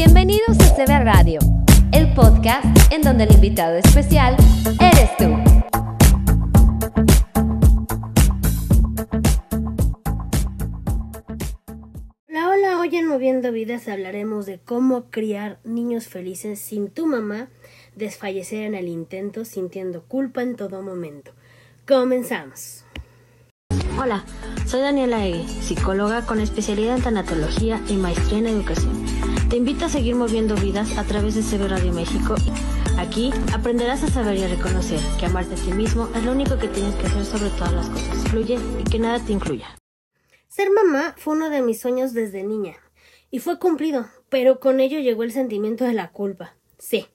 Bienvenidos a CB Radio, el podcast en donde el invitado especial eres tú. Hola, hola, hoy en Moviendo Vidas hablaremos de cómo criar niños felices sin tu mamá desfallecer en el intento sintiendo culpa en todo momento. Comenzamos. Hola, soy Daniela Egue, psicóloga con especialidad en tanatología y maestría en educación. Te invito a seguir moviendo vidas a través de CB Radio México. Aquí aprenderás a saber y a reconocer que amarte a ti mismo es lo único que tienes que hacer sobre todas las cosas. Fluye y que nada te incluya. Ser mamá fue uno de mis sueños desde niña y fue cumplido, pero con ello llegó el sentimiento de la culpa. Sí,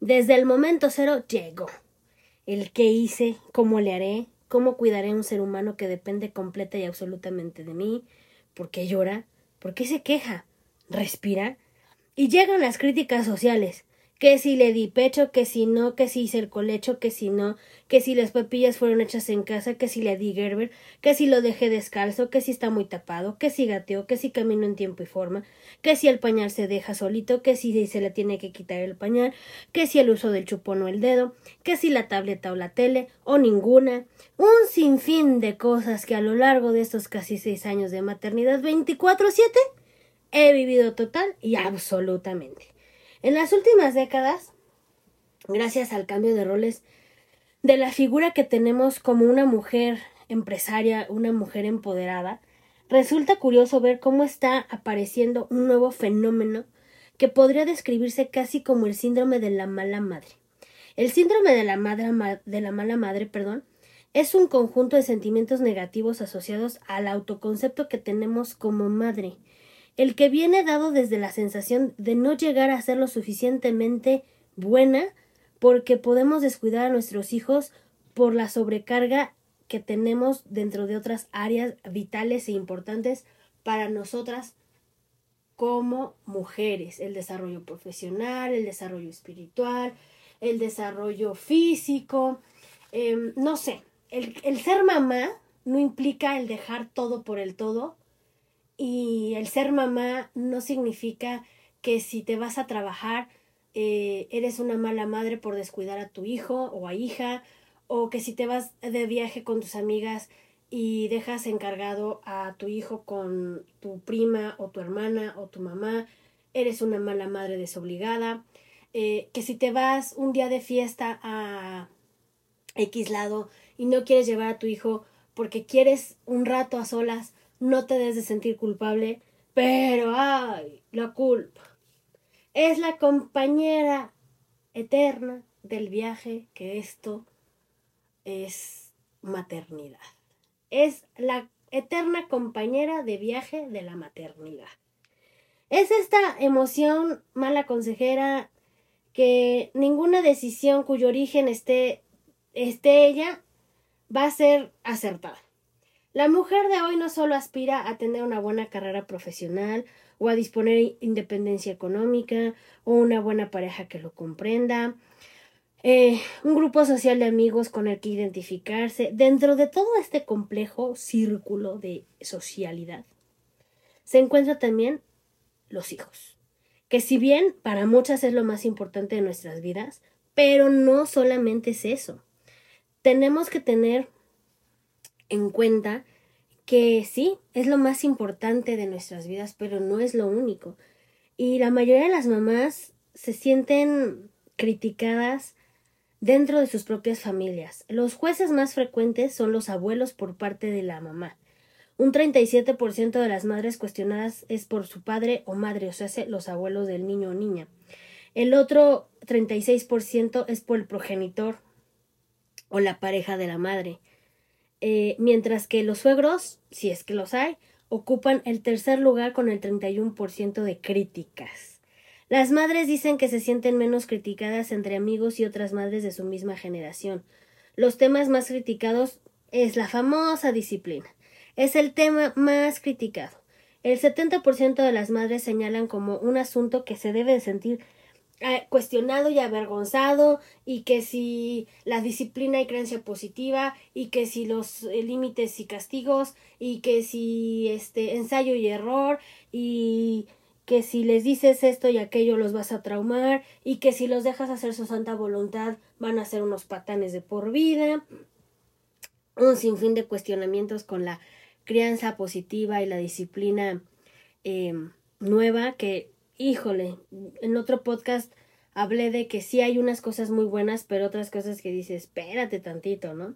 desde el momento cero llegó. El qué hice, cómo le haré, cómo cuidaré a un ser humano que depende completa y absolutamente de mí, por qué llora, por qué se queja, respira. Y llegan las críticas sociales que si le di pecho, que si no, que si hice el colecho, que si no, que si las papillas fueron hechas en casa, que si le di Gerber, que si lo dejé descalzo, que si está muy tapado, que si gateó, que si camino en tiempo y forma, que si el pañal se deja solito, que si se le tiene que quitar el pañal, que si el uso del chupón o el dedo, que si la tableta o la tele, o ninguna, un sinfín de cosas que a lo largo de estos casi seis años de maternidad 24-7 he vivido total y absolutamente. En las últimas décadas, gracias al cambio de roles de la figura que tenemos como una mujer empresaria, una mujer empoderada, resulta curioso ver cómo está apareciendo un nuevo fenómeno que podría describirse casi como el síndrome de la mala madre. El síndrome de la, madre, de la mala madre, perdón, es un conjunto de sentimientos negativos asociados al autoconcepto que tenemos como madre, el que viene dado desde la sensación de no llegar a ser lo suficientemente buena porque podemos descuidar a nuestros hijos por la sobrecarga que tenemos dentro de otras áreas vitales e importantes para nosotras como mujeres, el desarrollo profesional, el desarrollo espiritual, el desarrollo físico, em, no sé, el, el ser mamá no implica el dejar todo por el todo y el ser mamá no significa que si te vas a trabajar eh, eres una mala madre por descuidar a tu hijo o a hija, o que si te vas de viaje con tus amigas y dejas encargado a tu hijo con tu prima o tu hermana o tu mamá, eres una mala madre desobligada, eh, que si te vas un día de fiesta a X lado y no quieres llevar a tu hijo porque quieres un rato a solas no te des de sentir culpable, pero ay, la culpa es la compañera eterna del viaje que esto es maternidad. Es la eterna compañera de viaje de la maternidad. Es esta emoción mala consejera que ninguna decisión cuyo origen esté, esté ella va a ser acertada. La mujer de hoy no solo aspira a tener una buena carrera profesional o a disponer independencia económica o una buena pareja que lo comprenda, eh, un grupo social de amigos con el que identificarse, dentro de todo este complejo círculo de socialidad, se encuentra también los hijos, que si bien para muchas es lo más importante de nuestras vidas, pero no solamente es eso. Tenemos que tener en cuenta que sí, es lo más importante de nuestras vidas, pero no es lo único. Y la mayoría de las mamás se sienten criticadas dentro de sus propias familias. Los jueces más frecuentes son los abuelos por parte de la mamá. Un 37% de las madres cuestionadas es por su padre o madre, o sea, los abuelos del niño o niña. El otro 36% es por el progenitor o la pareja de la madre. Eh, mientras que los suegros, si es que los hay, ocupan el tercer lugar con el 31% de críticas. Las madres dicen que se sienten menos criticadas entre amigos y otras madres de su misma generación. Los temas más criticados es la famosa disciplina. Es el tema más criticado. El 70% de las madres señalan como un asunto que se debe de sentir cuestionado y avergonzado y que si la disciplina y creencia positiva y que si los eh, límites y castigos y que si este ensayo y error y que si les dices esto y aquello los vas a traumar y que si los dejas hacer su santa voluntad van a ser unos patanes de por vida. Un sinfín de cuestionamientos con la crianza positiva y la disciplina eh, nueva que, híjole, en otro podcast hablé de que sí hay unas cosas muy buenas, pero otras cosas que dices, espérate tantito, ¿no?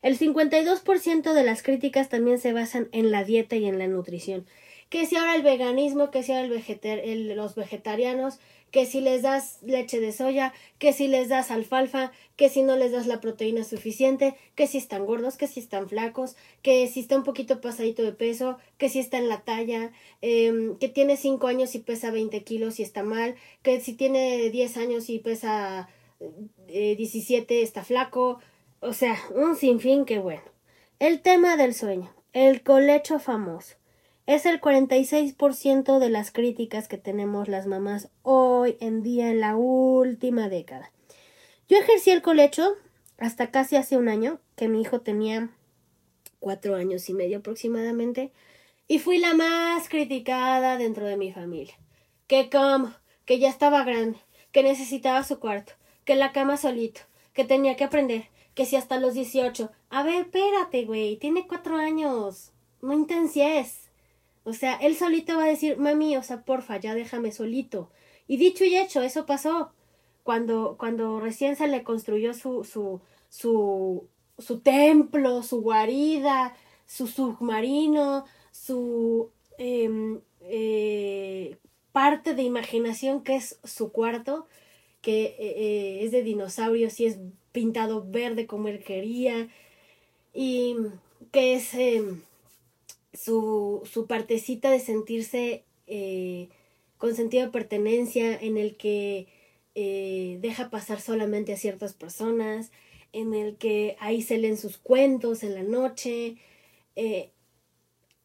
El 52% de las críticas también se basan en la dieta y en la nutrición. Que si ahora el veganismo, que si ahora el los vegetarianos, que si les das leche de soya, que si les das alfalfa, que si no les das la proteína suficiente, que si están gordos, que si están flacos, que si está un poquito pasadito de peso, que si está en la talla, em, que tiene 5 años y pesa 20 kilos y está mal, que si tiene 10 años y pesa eh, 17 está flaco, o sea, un sinfín que bueno. El tema del sueño, el colecho famoso es el 46% de las críticas que tenemos las mamás hoy en día en la última década. Yo ejercí el colecho hasta casi hace un año, que mi hijo tenía cuatro años y medio aproximadamente, y fui la más criticada dentro de mi familia. Que como, que ya estaba grande, que necesitaba su cuarto, que la cama solito, que tenía que aprender, que si hasta los 18. A ver, espérate, güey, tiene cuatro años. No intensies. O sea, él solito va a decir, mami, o sea, porfa, ya déjame solito. Y dicho y hecho, eso pasó. Cuando, cuando recién se le construyó su, su, su, su templo, su guarida, su submarino, su em, eh, parte de imaginación que es su cuarto, que eh, eh, es de dinosaurios y es pintado verde como él quería, y que es em, su, su partecita de sentirse eh, con sentido de pertenencia, en el que eh, deja pasar solamente a ciertas personas, en el que ahí se leen sus cuentos en la noche. Eh,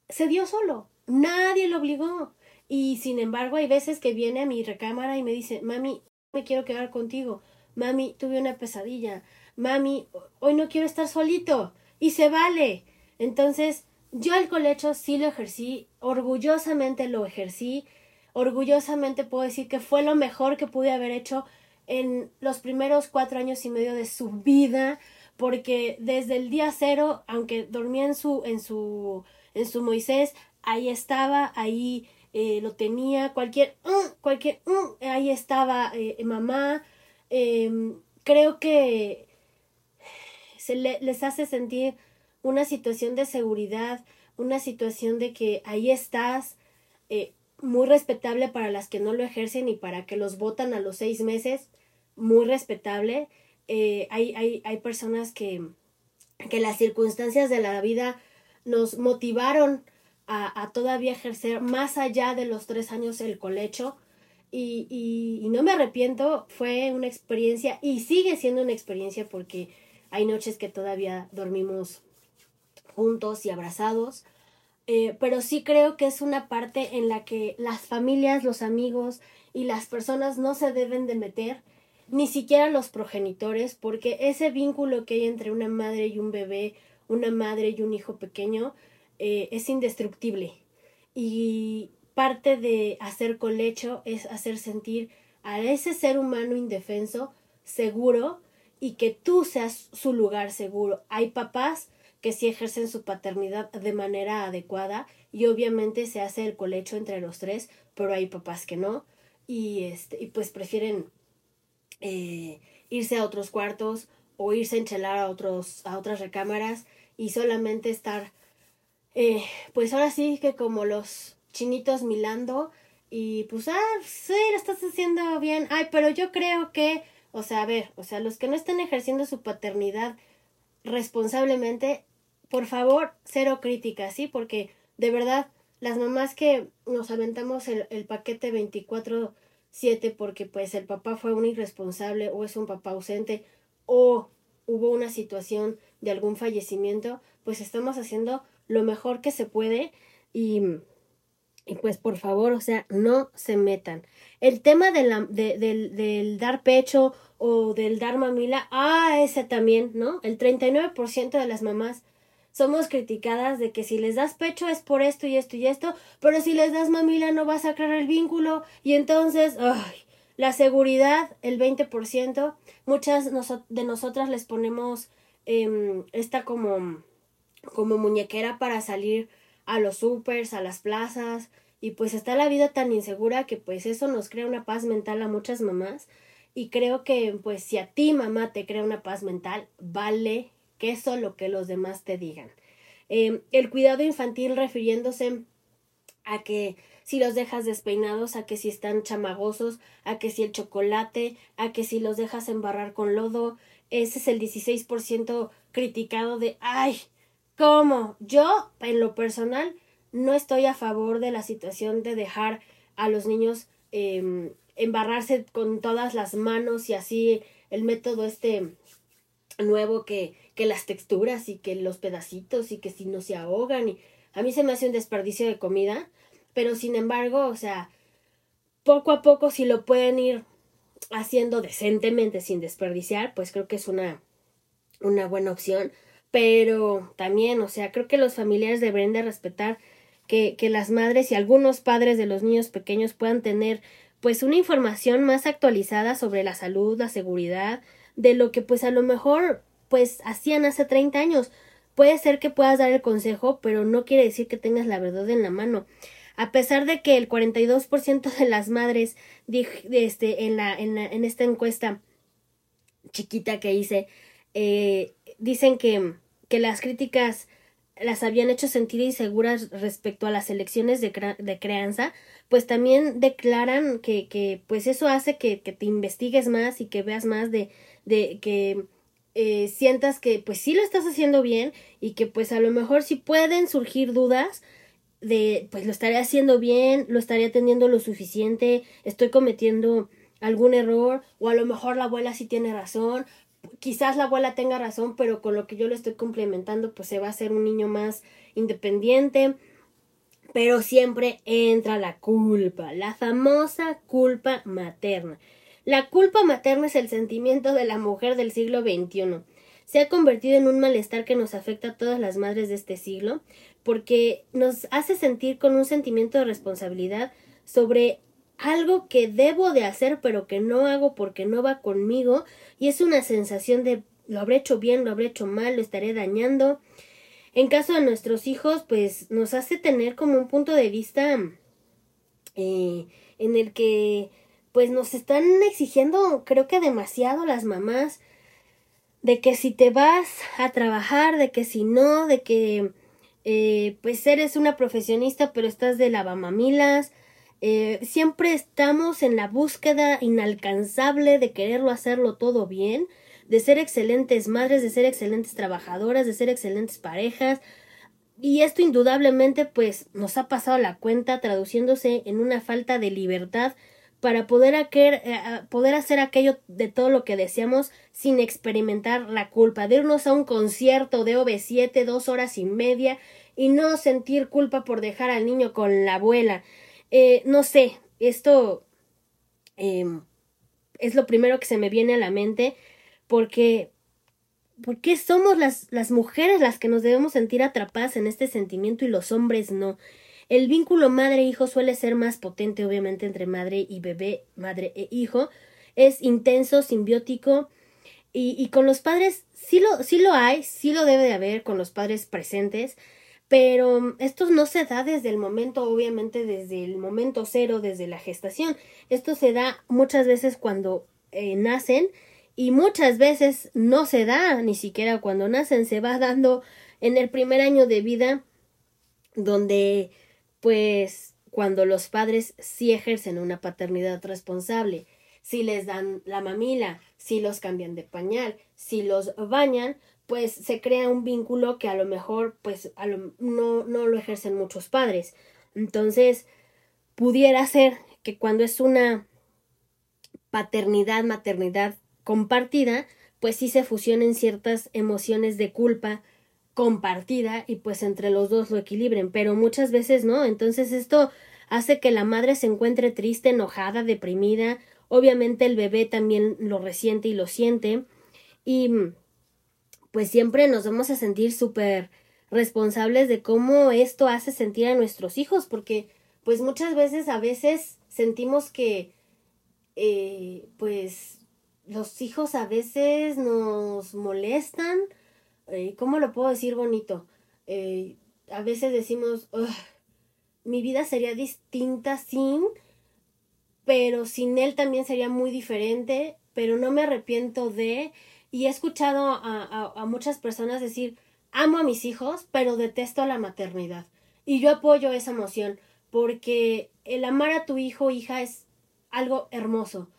se dio solo, nadie lo obligó. Y sin embargo, hay veces que viene a mi recámara y me dice, mami, me quiero quedar contigo. Mami, tuve una pesadilla. Mami, hoy no quiero estar solito. Y se vale. Entonces, yo el colecho sí lo ejercí, orgullosamente lo ejercí, orgullosamente puedo decir que fue lo mejor que pude haber hecho en los primeros cuatro años y medio de su vida, porque desde el día cero, aunque dormía en su, en su, en su Moisés, ahí estaba, ahí eh, lo tenía, cualquier, uh, cualquier, uh, ahí estaba eh, mamá. Em, creo que se les hace sentir una situación de seguridad, una situación de que ahí estás, eh, muy respetable para las que no lo ejercen y para que los votan a los seis meses, muy respetable. Eh, hay, hay, hay personas que, que las circunstancias de la vida nos motivaron a, a, todavía ejercer más allá de los tres años el colecho y, y, y no me arrepiento, fue una experiencia y sigue siendo una experiencia porque hay noches que todavía dormimos juntos y abrazados, eh, pero sí creo que es una parte en la que las familias, los amigos y las personas no se deben de meter, ni siquiera los progenitores, porque ese vínculo que hay entre una madre y un bebé, una madre y un hijo pequeño, eh, es indestructible. Y parte de hacer colecho es hacer sentir a ese ser humano indefenso seguro y que tú seas su lugar seguro. Hay papás que sí ejercen su paternidad de manera adecuada y obviamente se hace el colecho entre los tres, pero hay papás que no. Y, este, y pues prefieren eh, irse a otros cuartos o irse a enchelar a, otros, a otras recámaras y solamente estar, eh, pues ahora sí que como los chinitos milando y pues, ah, sí, lo estás haciendo bien, ay, pero yo creo que, o sea, a ver, o sea, los que no están ejerciendo su paternidad responsablemente por favor, cero críticas, ¿sí? Porque de verdad, las mamás que nos aventamos el, el paquete 24-7 porque pues el papá fue un irresponsable o es un papá ausente o hubo una situación de algún fallecimiento, pues estamos haciendo lo mejor que se puede y, y pues por favor, o sea, no se metan. El tema de la, de, del, del dar pecho o del dar mamila, ah, ese también, ¿no? El 39% de las mamás somos criticadas de que si les das pecho es por esto y esto y esto, pero si les das mamila no vas a crear el vínculo. Y entonces, la seguridad, el 20%, muchas de nosotras les ponemos eh, esta como, como muñequera para salir a los supers, a las plazas, y pues está la vida tan insegura que pues eso nos crea una paz mental a muchas mamás. Y creo que pues si a ti mamá te crea una paz mental, vale que eso lo que los demás te digan. Em, el cuidado infantil refiriéndose a que si los dejas despeinados, a que si están chamagosos, a que si el chocolate, a que si los dejas embarrar con lodo, ese es el 16% criticado de, ay, ¿cómo? Yo, en lo personal, no estoy a favor de la situación de dejar a los niños eh, embarrarse con todas las manos y así el método este nuevo que, que las texturas y que los pedacitos y que si no se ahogan y a mí se me hace un desperdicio de comida, pero sin embargo, o sea, poco a poco si lo pueden ir haciendo decentemente sin desperdiciar, pues creo que es una una buena opción, pero también, o sea, creo que los familiares deberían de respetar que, que las madres y algunos padres de los niños pequeños puedan tener pues una información más actualizada sobre la salud, la seguridad, de lo que pues a lo mejor pues hacían hace 30 años. Puede ser que puedas dar el consejo, pero no quiere decir que tengas la verdad en la mano. A pesar de que el 42% de las madres este, en, la, en, la, en esta encuesta chiquita que hice eh, dicen que, que las críticas las habían hecho sentir inseguras respecto a las elecciones de, de crianza, pues también declaran que, que pues eso hace que, que, te investigues más y que veas más de, de que eh, sientas que pues sí lo estás haciendo bien y que pues a lo mejor sí pueden surgir dudas de pues lo estaré haciendo bien, lo estaré atendiendo lo suficiente, estoy cometiendo algún error o a lo mejor la abuela sí tiene razón, quizás la abuela tenga razón, pero con lo que yo le estoy complementando, pues se va a ser un niño más independiente. Pero siempre entra la culpa, la famosa culpa materna. La culpa materna es el sentimiento de la mujer del siglo XXI. Se ha convertido en un malestar que nos afecta a todas las madres de este siglo, porque nos hace sentir con un sentimiento de responsabilidad sobre algo que debo de hacer pero que no hago porque no va conmigo y es una sensación de lo habré hecho bien, lo habré hecho mal, lo estaré dañando. En caso de nuestros hijos, pues nos hace tener como un punto de vista eh, en el que pues nos están exigiendo creo que demasiado las mamás de que si te vas a trabajar, de que si no, de que eh, pues eres una profesionista pero estás de lavamamilas, eh, siempre estamos en la búsqueda inalcanzable de quererlo hacerlo todo bien, de ser excelentes madres, de ser excelentes trabajadoras, de ser excelentes parejas. Y esto indudablemente pues nos ha pasado la cuenta traduciéndose en una falta de libertad para poder, eh, poder hacer aquello de todo lo que deseamos sin experimentar la culpa, de irnos a un concierto de OV7 dos horas y media y no sentir culpa por dejar al niño con la abuela, eh, no sé, esto em, es lo primero que se me viene a la mente porque ¿Por qué somos las, las mujeres las que nos debemos sentir atrapadas en este sentimiento y los hombres no? El vínculo madre-hijo suele ser más potente, obviamente, entre madre y bebé, madre e hijo. Es intenso, simbiótico. Y, y con los padres sí lo, sí lo hay, sí lo debe de haber con los padres presentes pero esto no se da desde el momento, obviamente desde el momento cero, desde la gestación. Esto se da muchas veces cuando eh, nacen y muchas veces no se da ni siquiera cuando nacen, se va dando en el primer año de vida donde pues cuando los padres sí ejercen una paternidad responsable, si les dan la mamila, si los cambian de pañal, si los bañan, pues se crea un vínculo que a lo mejor pues no, no lo ejercen muchos padres. Entonces, pudiera ser que cuando es una paternidad, maternidad compartida, pues sí se fusionen ciertas emociones de culpa compartida y pues entre los dos lo equilibren, pero muchas veces no. Entonces esto hace que la madre se encuentre triste, enojada, deprimida. Obviamente el bebé también lo resiente y lo siente. Y pues siempre nos vamos a sentir súper responsables de cómo esto hace sentir a nuestros hijos, porque pues muchas veces a veces sentimos que eh, pues los hijos a veces nos molestan, eh, ¿cómo lo puedo decir bonito? Eh, a veces decimos, mi vida sería distinta sin, pero sin él también sería muy diferente, pero no me arrepiento de, y he escuchado a, a muchas personas decir, amo a mis hijos, pero detesto la maternidad. Y yo apoyo esa emoción, porque el amar a tu hijo o hija es algo hermoso,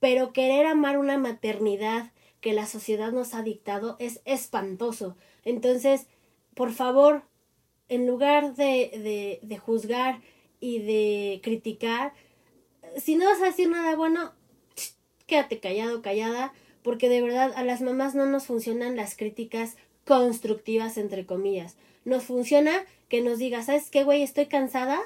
pero querer amar una maternidad que la sociedad nos ha dictado es espantoso. Entonces, por favor, en lugar de, de, de juzgar y de criticar, si no vas a decir nada bueno, quédate callado, callada, porque de verdad a las mamás no nos funcionan las críticas constructivas, entre comillas. Nos funciona que nos digas, ¿sabes qué, güey? Estoy cansada,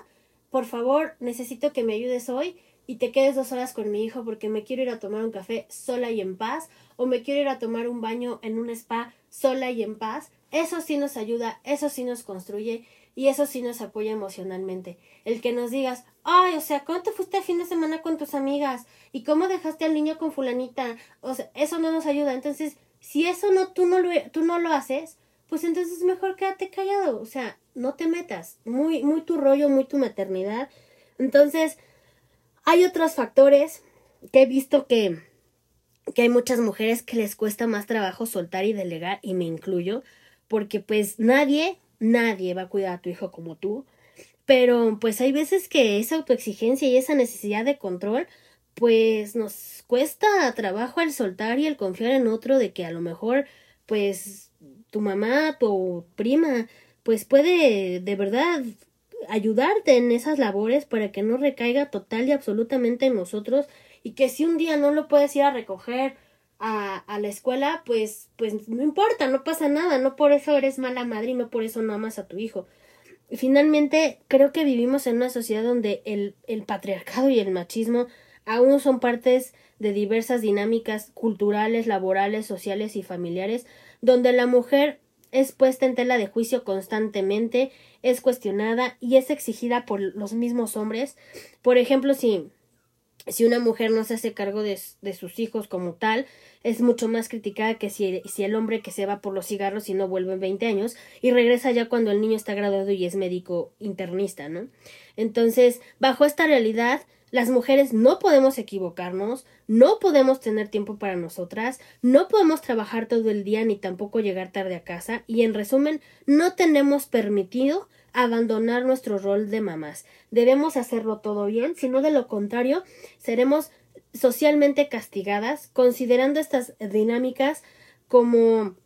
por favor, necesito que me ayudes hoy y te quedes dos horas con mi hijo porque me quiero ir a tomar un café sola y en paz o me quiero ir a tomar un baño en un spa sola y en paz. Eso sí nos ayuda, eso sí nos construye y eso sí nos apoya emocionalmente. El que nos digas, ay, o sea, ¿cómo te fuiste a fin de semana con tus amigas? ¿Y cómo dejaste al niño con fulanita? O sea, eso no nos ayuda. Entonces, si eso no, tú no lo, tú no lo haces, pues entonces mejor quédate callado. O sea, no te metas. Muy, muy tu rollo, muy tu maternidad. Entonces, hay otros factores que he visto que, que hay muchas mujeres que les cuesta más trabajo soltar y delegar, y me incluyo, porque pues nadie, nadie va a cuidar a tu hijo como tú. Pero pues hay veces que esa autoexigencia y esa necesidad de control pues nos cuesta trabajo el soltar y el confiar en otro de que a lo mejor pues tu mamá, tu prima, pues puede de verdad ayudarte en esas labores para que no recaiga total y absolutamente en nosotros y que si un día no lo puedes ir a recoger a, a la escuela, pues, pues no importa, no pasa nada, no por eso eres mala madre y no por eso no amas a tu hijo. Finalmente, creo que vivimos en una sociedad donde el, el patriarcado y el machismo aún son partes de diversas dinámicas culturales, laborales, sociales y familiares, donde la mujer es puesta en tela de juicio constantemente, es cuestionada y es exigida por los mismos hombres. Por ejemplo, si, si una mujer no se hace cargo de, sus hijos como tal, es mucho más criticada que si, si, el hombre que se va por los cigarros y no vuelve en 20 años y regresa ya cuando el niño está graduado y es médico internista, ¿no? Entonces, bajo esta realidad, las mujeres no podemos equivocarnos, no podemos tener tiempo para nosotras, no podemos trabajar todo el día ni tampoco llegar tarde a casa y en resumen no tenemos permitido abandonar nuestro rol de mamás. Debemos hacerlo todo bien, si no de lo contrario seremos socialmente castigadas considerando estas dinámicas como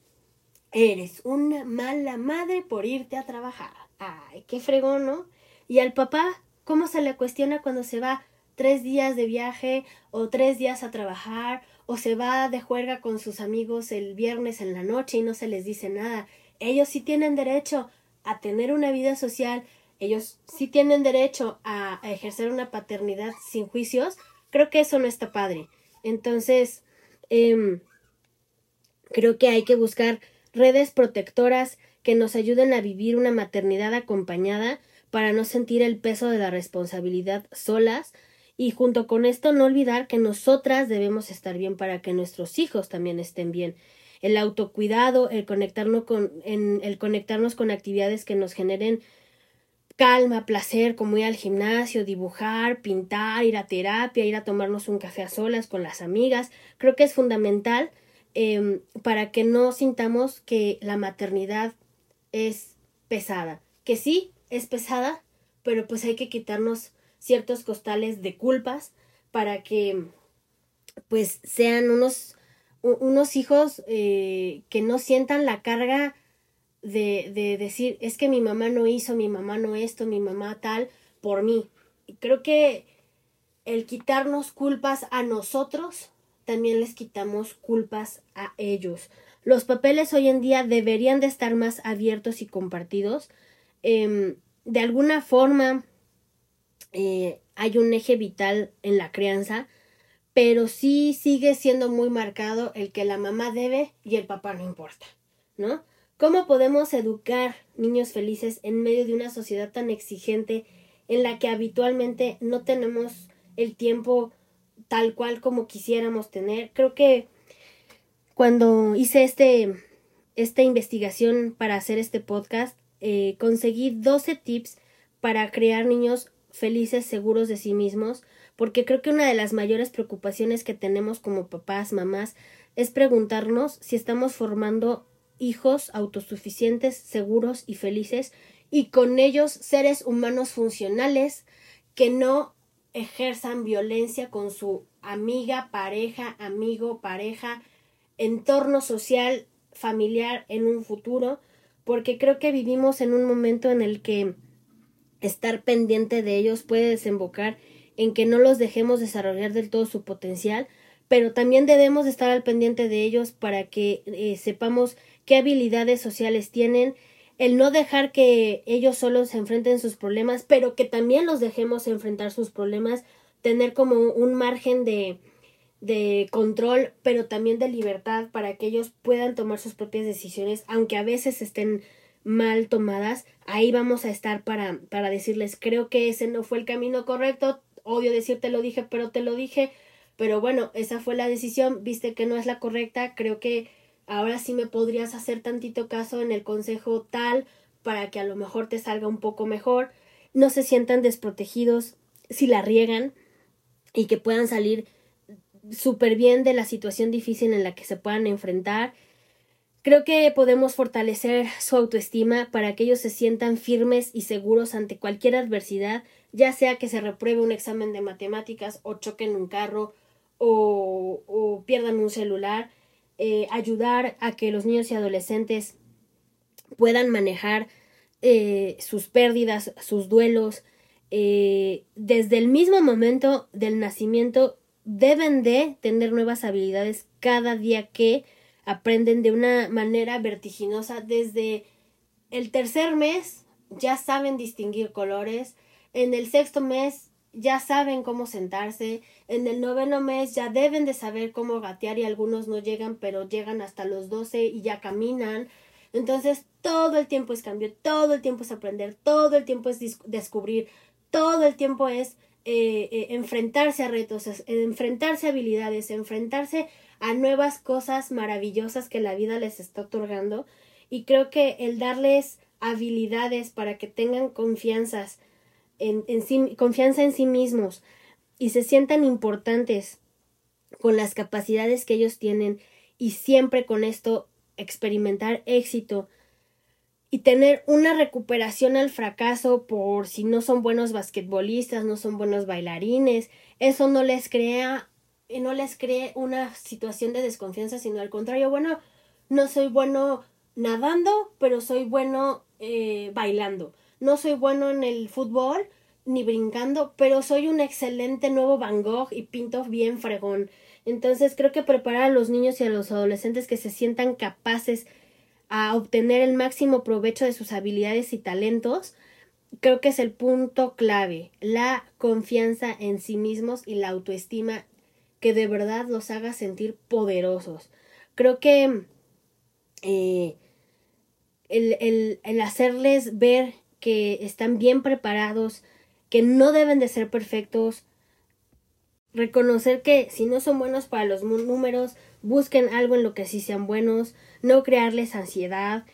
eres una mala madre por irte a trabajar. Ay, qué fregón, ¿no? Y al papá, ¿cómo se le cuestiona cuando se va tres días de viaje o tres días a trabajar o se va de juerga con sus amigos el viernes en la noche y no se les dice nada. Ellos sí tienen derecho a tener una vida social, ellos sí tienen derecho a, ejercer una paternidad sin juicios. Creo que eso no está padre. Entonces, eh, creo que hay que buscar redes protectoras que nos ayuden a vivir una maternidad acompañada para no sentir el peso de la responsabilidad solas, y junto con esto no olvidar que nosotras debemos estar bien para que nuestros hijos también estén bien. El autocuidado, el conectarnos con, en, el conectarnos con actividades que nos generen calma, placer, como ir al gimnasio, dibujar, pintar, ir a terapia, ir a tomarnos un café a solas con las amigas, creo que es fundamental eh, para que no sintamos que la maternidad es pesada. Que sí, es pesada, pero pues hay que quitarnos ciertos costales de culpas para que pues sean unos, unos hijos eh, que no sientan la carga de, de decir es que mi mamá no hizo, mi mamá no esto, mi mamá tal por mí. Creo que el quitarnos culpas a nosotros también les quitamos culpas a ellos. Los papeles hoy en día deberían de estar más abiertos y compartidos. Eh, de alguna forma, eh, hay un eje vital en la crianza, pero sí sigue siendo muy marcado el que la mamá debe y el papá no importa, ¿no? ¿Cómo podemos educar niños felices en medio de una sociedad tan exigente en la que habitualmente no tenemos el tiempo tal cual como quisiéramos tener? Creo que cuando hice este, esta investigación para hacer este podcast, eh, conseguí 12 tips para crear niños felices, seguros de sí mismos, porque creo que una de las mayores preocupaciones que tenemos como papás, mamás, es preguntarnos si estamos formando hijos autosuficientes, seguros y felices, y con ellos seres humanos funcionales que no ejerzan violencia con su amiga, pareja, amigo, pareja, entorno social, familiar en un futuro, porque creo que vivimos en un momento en el que estar pendiente de ellos puede desembocar en que no los dejemos desarrollar del todo su potencial, pero también debemos estar al pendiente de ellos para que eh, sepamos qué habilidades sociales tienen, el no dejar que ellos solos se enfrenten sus problemas, pero que también los dejemos enfrentar sus problemas, tener como un margen de, de control, pero también de libertad para que ellos puedan tomar sus propias decisiones, aunque a veces estén mal tomadas, ahí vamos a estar para, para decirles, creo que ese no fue el camino correcto, odio decirte lo dije, pero te lo dije, pero bueno, esa fue la decisión, viste que no es la correcta, creo que ahora sí me podrías hacer tantito caso en el consejo tal para que a lo mejor te salga un poco mejor, no se sientan desprotegidos si la riegan y que puedan salir súper bien de la situación difícil en la que se puedan enfrentar. Creo que podemos fortalecer su autoestima para que ellos se sientan firmes y seguros ante cualquier adversidad, ya sea que se repruebe un examen de matemáticas o choquen un carro o, pierdan un celular. Eh, ayudar a que los niños y adolescentes puedan manejar eh, sus pérdidas, sus duelos. Eh, desde el mismo momento del nacimiento deben de tener nuevas habilidades cada día que aprenden de una manera vertiginosa. Desde el tercer mes ya saben distinguir colores. En el sexto mes ya saben cómo sentarse, en el noveno mes ya deben de saber cómo gatear y algunos no llegan, pero llegan hasta los doce y ya caminan. Entonces todo el tiempo es cambio, todo el tiempo es aprender, todo el tiempo es descubrir, todo el tiempo es eh, eh, enfrentarse a retos, enfrentarse a habilidades, enfrentarse a nuevas cosas maravillosas que la vida les está otorgando. Y creo que el darles habilidades para que tengan confianzas, en, sí, confianza en sí mismos y se sientan importantes con las capacidades que ellos tienen y siempre con esto experimentar éxito y tener una recuperación al fracaso por si no son buenos basquetbolistas, no son buenos bailarines, eso no les crea no les cree una situación de desconfianza, sino al contrario, bueno, no soy bueno nadando, pero soy bueno eh, bailando no soy bueno en el fútbol ni brincando, pero soy un excelente nuevo Van Gogh y pinto bien fregón. Entonces creo que preparar a los niños y a los adolescentes que se sientan capaces a obtener el máximo provecho de sus habilidades y talentos, creo que es el punto clave, la confianza en sí mismos y la autoestima que de verdad los haga sentir poderosos. Creo que eh, el, el, el hacerles ver que están bien preparados, que no deben de ser perfectos, reconocer que si no son buenos para los números, busquen algo en lo que sí sean buenos, no crearles ansiedad,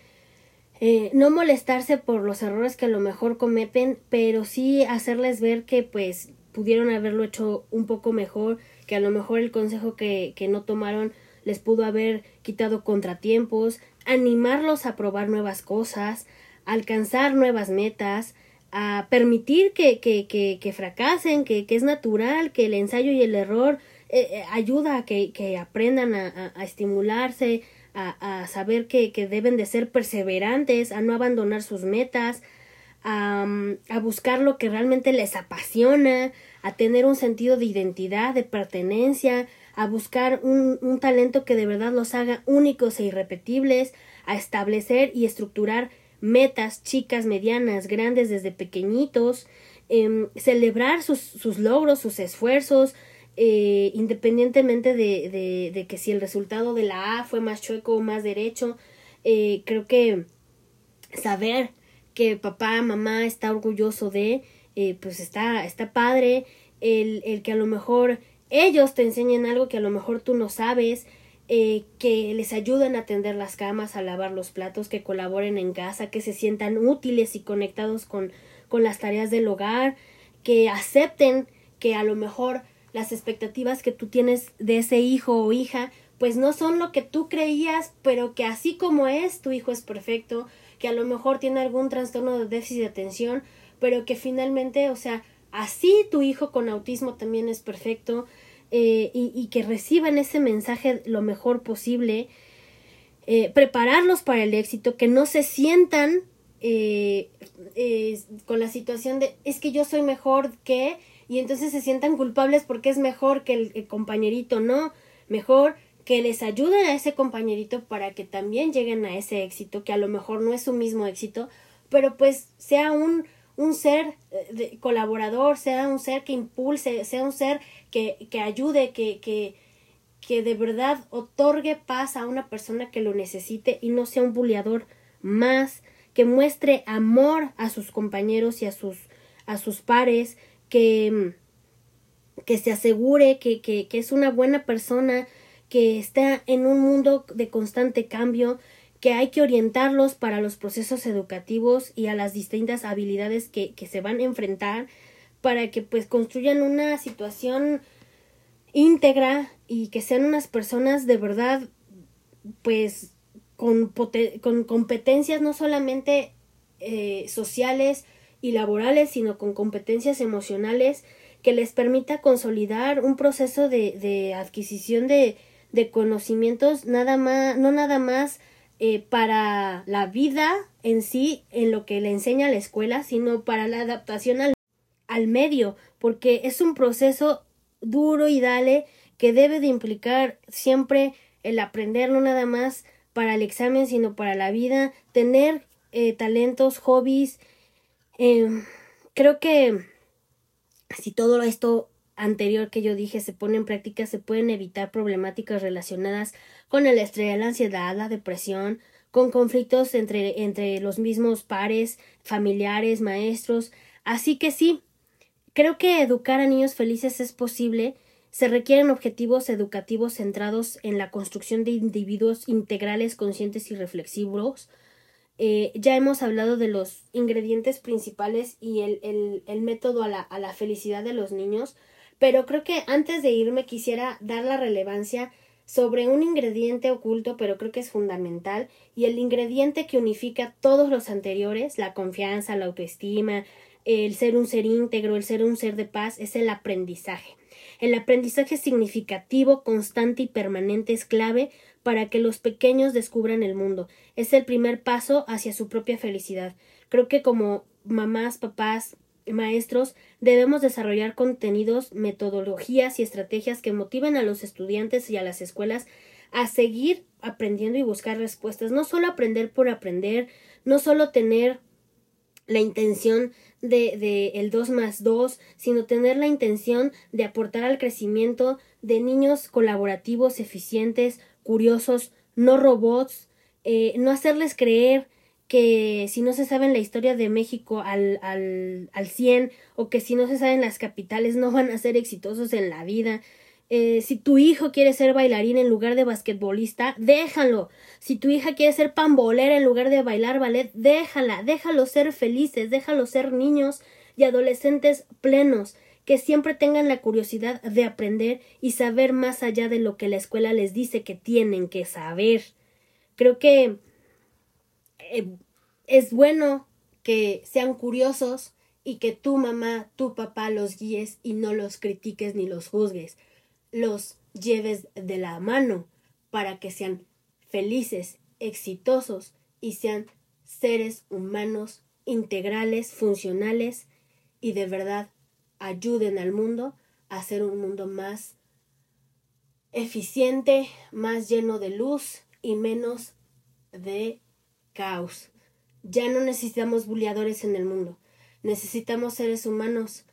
eh, no molestarse por los errores que a lo mejor cometen, pero sí hacerles ver que pues pudieron haberlo hecho un poco mejor, que a lo mejor el consejo que, que no tomaron les pudo haber quitado contratiempos, animarlos a probar nuevas cosas, alcanzar nuevas metas, a permitir que, que, que, que fracasen, que, es natural, que el ensayo y el error eh, eh, ayuda a que, aprendan a, a, estimularse, a, a saber que, que, deben de ser perseverantes, a no abandonar sus metas, a, a buscar lo que realmente les apasiona, a tener un sentido de identidad, de pertenencia, a buscar un, un talento que de verdad los haga únicos e irrepetibles, a establecer y estructurar metas chicas, medianas, grandes desde pequeñitos, eh, celebrar sus, sus, logros, sus esfuerzos, eh, independientemente de, de, de, que si el resultado de la A fue más chueco o más derecho, Eh, creo que saber que papá, mamá está orgulloso de, eh, pues está, está padre, el, el que a lo mejor ellos te enseñen algo que a lo mejor tú no sabes, eh, que les ayuden a tender las camas, a lavar los platos, que colaboren en casa, que se sientan útiles y conectados con, con las tareas del hogar, que acepten que a lo mejor las expectativas que tú tienes de ese hijo o hija pues no son lo que tú creías, pero que así como es, tu hijo es perfecto, que a lo mejor tiene algún trastorno de déficit de atención, pero que finalmente, o sea, así tu hijo con autismo también es perfecto, eh, y, que reciban ese mensaje lo mejor posible, eh, prepararlos para el éxito, que no se sientan eh, con la situación de es que yo soy mejor que y entonces se sientan culpables porque es mejor que el compañerito, no, mejor que les ayuden a ese compañerito para que también lleguen a ese éxito, que a lo mejor no es su mismo éxito, pero pues sea un, un ser eh, colaborador, sea un ser que impulse, sea un ser que, que ayude, que, que, que de verdad otorgue paz a una persona que lo necesite y no sea un buleador más, que muestre amor a sus compañeros y a sus, a sus pares, que, que se asegure que, que, que es una buena persona, que está en un mundo de constante cambio, que hay que orientarlos para los procesos educativos y a las distintas habilidades que, que se van a enfrentar para que pues construyan una situación íntegra y que sean unas personas de verdad pues con, con competencias no solamente eh, sociales y laborales sino con competencias emocionales que les permita consolidar un proceso de, de adquisición de, de conocimientos nada más, no nada más eh, para la vida en sí, en lo que le enseña la escuela, sino para la adaptación al, al medio, porque es un proceso duro y dale que debe de implicar siempre el aprender no nada más para el examen, sino para la vida, tener eh, talentos, hobbies. Eh, creo que si todo esto anterior que yo dije se pone en práctica, se pueden evitar problemáticas relacionadas con el estrés, la ansiedad, la depresión, con conflictos entre, entre los mismos pares, familiares, maestros. Así que sí, creo que educar a niños felices es posible. Se requieren objetivos educativos centrados en la construcción de individuos integrales, conscientes y reflexivos. Eh, ya hemos hablado de los ingredientes principales y el, el, el método a la, a la felicidad de los niños. Pero creo que antes de irme quisiera dar la relevancia sobre un ingrediente oculto, pero creo que es fundamental, y el ingrediente que unifica todos los anteriores, la confianza, la autoestima, el ser un ser íntegro, el ser un ser de paz, es el aprendizaje. El aprendizaje significativo, constante y permanente es clave para que los pequeños descubran el mundo. Es el primer paso hacia su propia felicidad. Creo que como mamás, papás, maestros debemos desarrollar contenidos, metodologías y estrategias que motiven a los estudiantes y a las escuelas a seguir aprendiendo y buscar respuestas. No solo aprender por aprender, no solo tener la intención de, de el 2 más 2, sino tener la intención de aportar al crecimiento de niños colaborativos, eficientes, curiosos, no robots, eh, no hacerles creer que si no se sabe la historia de México al, al, al 100 o que si no se saben las capitales no van a ser exitosos en la vida. Eh, si tu hijo quiere ser bailarín en lugar de basquetbolista, déjalo. Si tu hija quiere ser pambolera en lugar de bailar ballet, déjala. Déjalo ser felices, déjalo ser niños y adolescentes plenos que siempre tengan la curiosidad de aprender y saber más allá de lo que la escuela les dice que tienen que saber. Creo que eh, es bueno que sean curiosos y que tu mamá, tu papá los guíes y no los critiques ni los juzgues. Los lleves de la mano para que sean felices, exitosos y sean seres humanos integrales, funcionales y de verdad ayuden al mundo a ser un mundo más eficiente, más lleno de luz y menos de caos. Ya no necesitamos buleadores en el mundo. Necesitamos seres humanos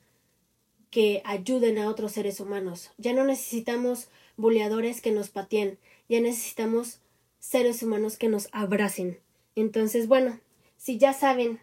que ayuden a otros seres humanos. Ya no necesitamos buleadores que nos pateen. Ya necesitamos seres humanos que nos abracen. Entonces, bueno, si ya saben,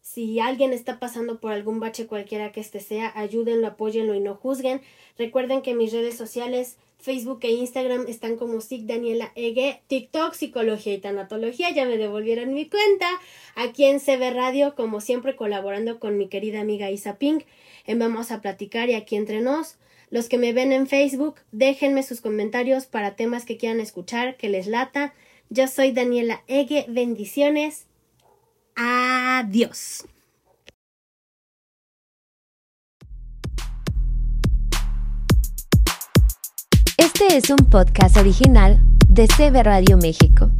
si alguien está pasando por algún bache cualquiera que este sea, ayúdenlo, apóyenlo y no juzguen. Recuerden que mis redes sociales, Facebook e Instagram están como SIC Daniela Ege, TikTok, Psicología y Tanatología, ya me devolvieron mi cuenta. Aquí en CB Radio, como siempre, colaborando con mi querida amiga Isa Pink, en Vamos a Platicar y aquí entre nos. Los que me ven en Facebook, déjenme sus comentarios para temas que quieran escuchar, que les lata. Yo soy Daniela Ege, bendiciones. Adiós. Este es un podcast original de CB Radio México.